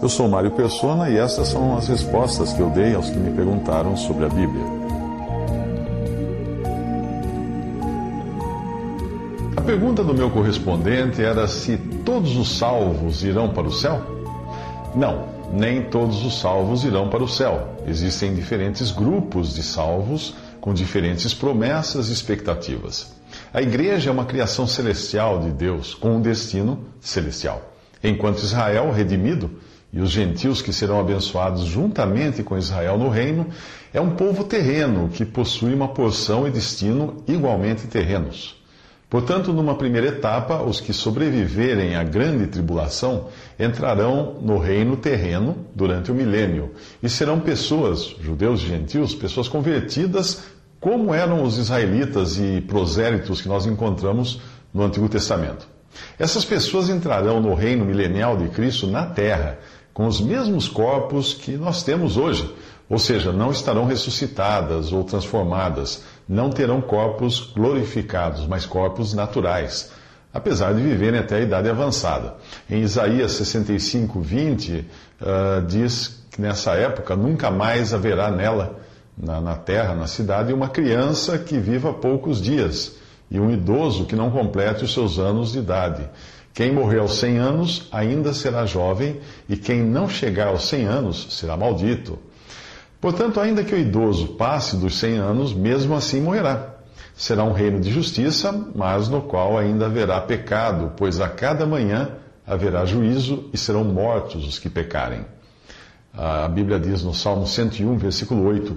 Eu sou Mário Persona e essas são as respostas que eu dei aos que me perguntaram sobre a Bíblia. A pergunta do meu correspondente era se todos os salvos irão para o céu? Não, nem todos os salvos irão para o céu. Existem diferentes grupos de salvos com diferentes promessas e expectativas. A igreja é uma criação celestial de Deus com um destino celestial. Enquanto Israel, redimido, e os gentios que serão abençoados juntamente com Israel no reino, é um povo terreno que possui uma porção e destino igualmente terrenos. Portanto, numa primeira etapa, os que sobreviverem à grande tribulação entrarão no reino terreno durante o milênio e serão pessoas, judeus e gentios, pessoas convertidas, como eram os israelitas e prosélitos que nós encontramos no Antigo Testamento. Essas pessoas entrarão no reino milenial de Cristo na terra, com os mesmos corpos que nós temos hoje, ou seja, não estarão ressuscitadas ou transformadas, não terão corpos glorificados, mas corpos naturais, apesar de viverem até a idade avançada. Em Isaías 65, 20, uh, diz que nessa época nunca mais haverá nela, na, na terra, na cidade, uma criança que viva poucos dias e um idoso que não complete os seus anos de idade. Quem morrer aos 100 anos ainda será jovem, e quem não chegar aos 100 anos será maldito. Portanto, ainda que o idoso passe dos 100 anos, mesmo assim morrerá. Será um reino de justiça, mas no qual ainda haverá pecado, pois a cada manhã haverá juízo e serão mortos os que pecarem. A Bíblia diz no Salmo 101, versículo 8: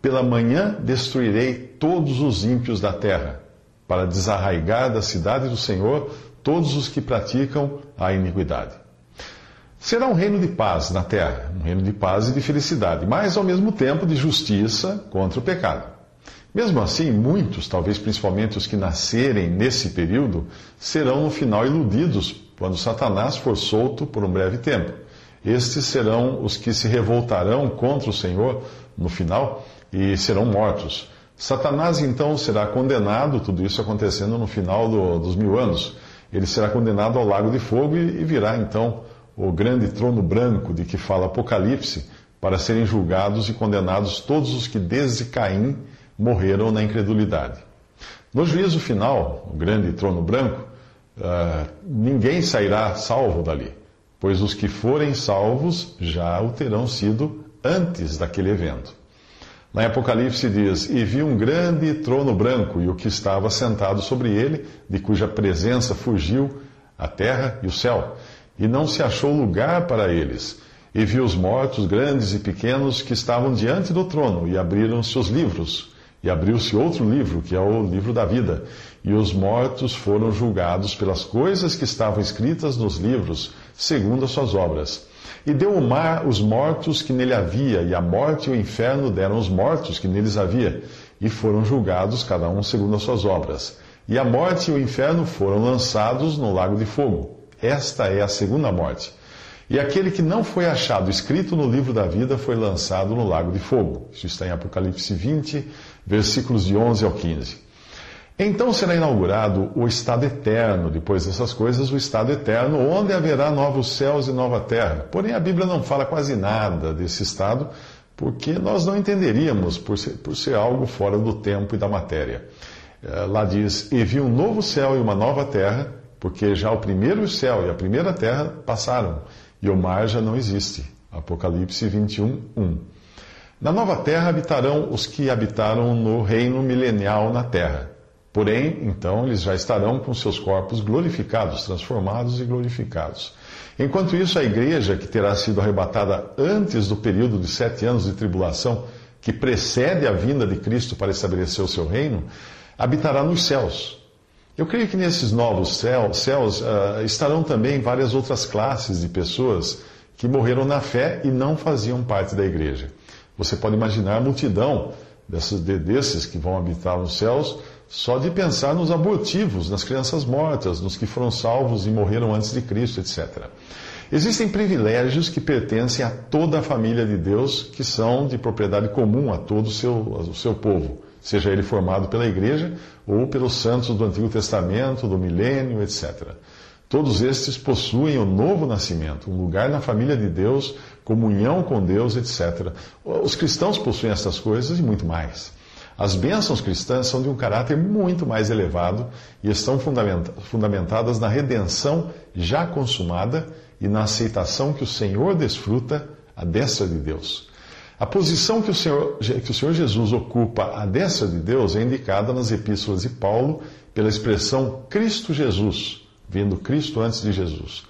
Pela manhã destruirei todos os ímpios da terra, para desarraigar da cidade do Senhor todos os que praticam a iniquidade. Será um reino de paz na terra, um reino de paz e de felicidade, mas ao mesmo tempo de justiça contra o pecado. Mesmo assim, muitos, talvez principalmente os que nascerem nesse período, serão no final iludidos quando Satanás for solto por um breve tempo. Estes serão os que se revoltarão contra o Senhor no final e serão mortos. Satanás então será condenado, tudo isso acontecendo no final do, dos mil anos ele será condenado ao lago de fogo e, virá então o grande trono branco de que fala Apocalipse, para serem julgados e condenados todos os que desde Caim morreram na incredulidade. No juízo final, o grande trono branco, uh, ninguém sairá salvo dali, pois os que forem salvos já o terão sido antes daquele evento. Lá em Apocalipse diz: E vi um grande trono branco, e o que estava sentado sobre ele, de cuja presença fugiu a terra e o céu, e não se achou lugar para eles. E vi os mortos, grandes e pequenos, que estavam diante do trono, e abriram-se os livros. E abriu-se outro livro, que é o livro da vida. E os mortos foram julgados pelas coisas que estavam escritas nos livros, segundo as suas obras. E deu o mar os mortos que nele havia, e a morte e o inferno deram os mortos que neles havia, e foram julgados cada um segundo as suas obras. E a morte e o inferno foram lançados no lago de fogo. Esta é a segunda morte. E aquele que não foi achado escrito no livro da vida foi lançado no lago de fogo. Isso está em Apocalipse 20, versículos de 11 ao 15. Então será inaugurado o estado eterno, depois dessas coisas, o estado eterno, onde haverá novos céus e nova terra. Porém, a Bíblia não fala quase nada desse estado, porque nós não entenderíamos por ser, por ser algo fora do tempo e da matéria. Eh, lá diz: E vi um novo céu e uma nova terra, porque já o primeiro céu e a primeira terra passaram, e o mar já não existe. Apocalipse 21, 1. Na nova terra habitarão os que habitaram no reino milenial na terra. Porém, então, eles já estarão com seus corpos glorificados, transformados e glorificados. Enquanto isso, a igreja, que terá sido arrebatada antes do período de sete anos de tribulação, que precede a vinda de Cristo para estabelecer o seu reino, habitará nos céus. Eu creio que nesses novos céus, céus uh, estarão também várias outras classes de pessoas que morreram na fé e não faziam parte da igreja. Você pode imaginar a multidão desses, desses que vão habitar nos céus só de pensar nos abortivos, nas crianças mortas, nos que foram salvos e morreram antes de Cristo, etc. Existem privilégios que pertencem a toda a família de Deus, que são de propriedade comum a todo o seu, o seu povo, seja ele formado pela igreja ou pelos santos do Antigo Testamento, do milênio, etc. Todos estes possuem o novo nascimento, um lugar na família de Deus, comunhão com Deus, etc. Os cristãos possuem estas coisas e muito mais. As bênçãos cristãs são de um caráter muito mais elevado e estão fundamentadas na redenção já consumada e na aceitação que o Senhor desfruta à destra de Deus. A posição que o, Senhor, que o Senhor Jesus ocupa à destra de Deus é indicada nas epístolas de Paulo pela expressão Cristo Jesus vendo Cristo antes de Jesus.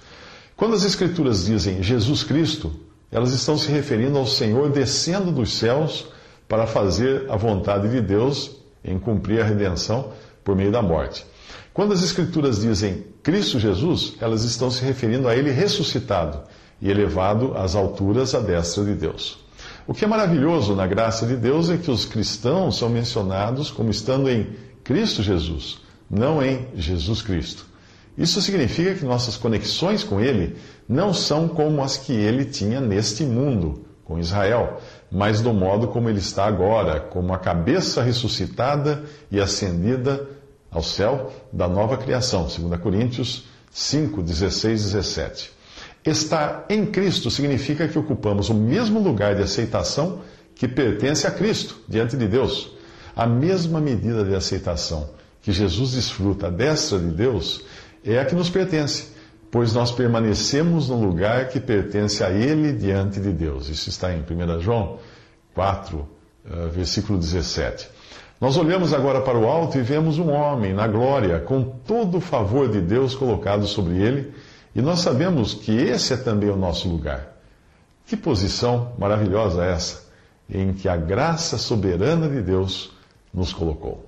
Quando as Escrituras dizem Jesus Cristo, elas estão se referindo ao Senhor descendo dos céus para fazer a vontade de Deus em cumprir a redenção por meio da morte. Quando as Escrituras dizem Cristo Jesus, elas estão se referindo a Ele ressuscitado e elevado às alturas à destra de Deus. O que é maravilhoso na graça de Deus é que os cristãos são mencionados como estando em Cristo Jesus, não em Jesus Cristo. Isso significa que nossas conexões com Ele não são como as que Ele tinha neste mundo, com Israel, mas do modo como Ele está agora, como a cabeça ressuscitada e ascendida ao céu da nova criação. 2 Coríntios 5, 16, 17. Estar em Cristo significa que ocupamos o mesmo lugar de aceitação que pertence a Cristo diante de Deus. A mesma medida de aceitação que Jesus desfruta à destra de Deus é a que nos pertence, pois nós permanecemos no lugar que pertence a Ele diante de Deus. Isso está em 1 João 4, eh, versículo 17. Nós olhamos agora para o alto e vemos um homem na glória, com todo o favor de Deus colocado sobre ele, e nós sabemos que esse é também o nosso lugar. Que posição maravilhosa essa, em que a graça soberana de Deus nos colocou.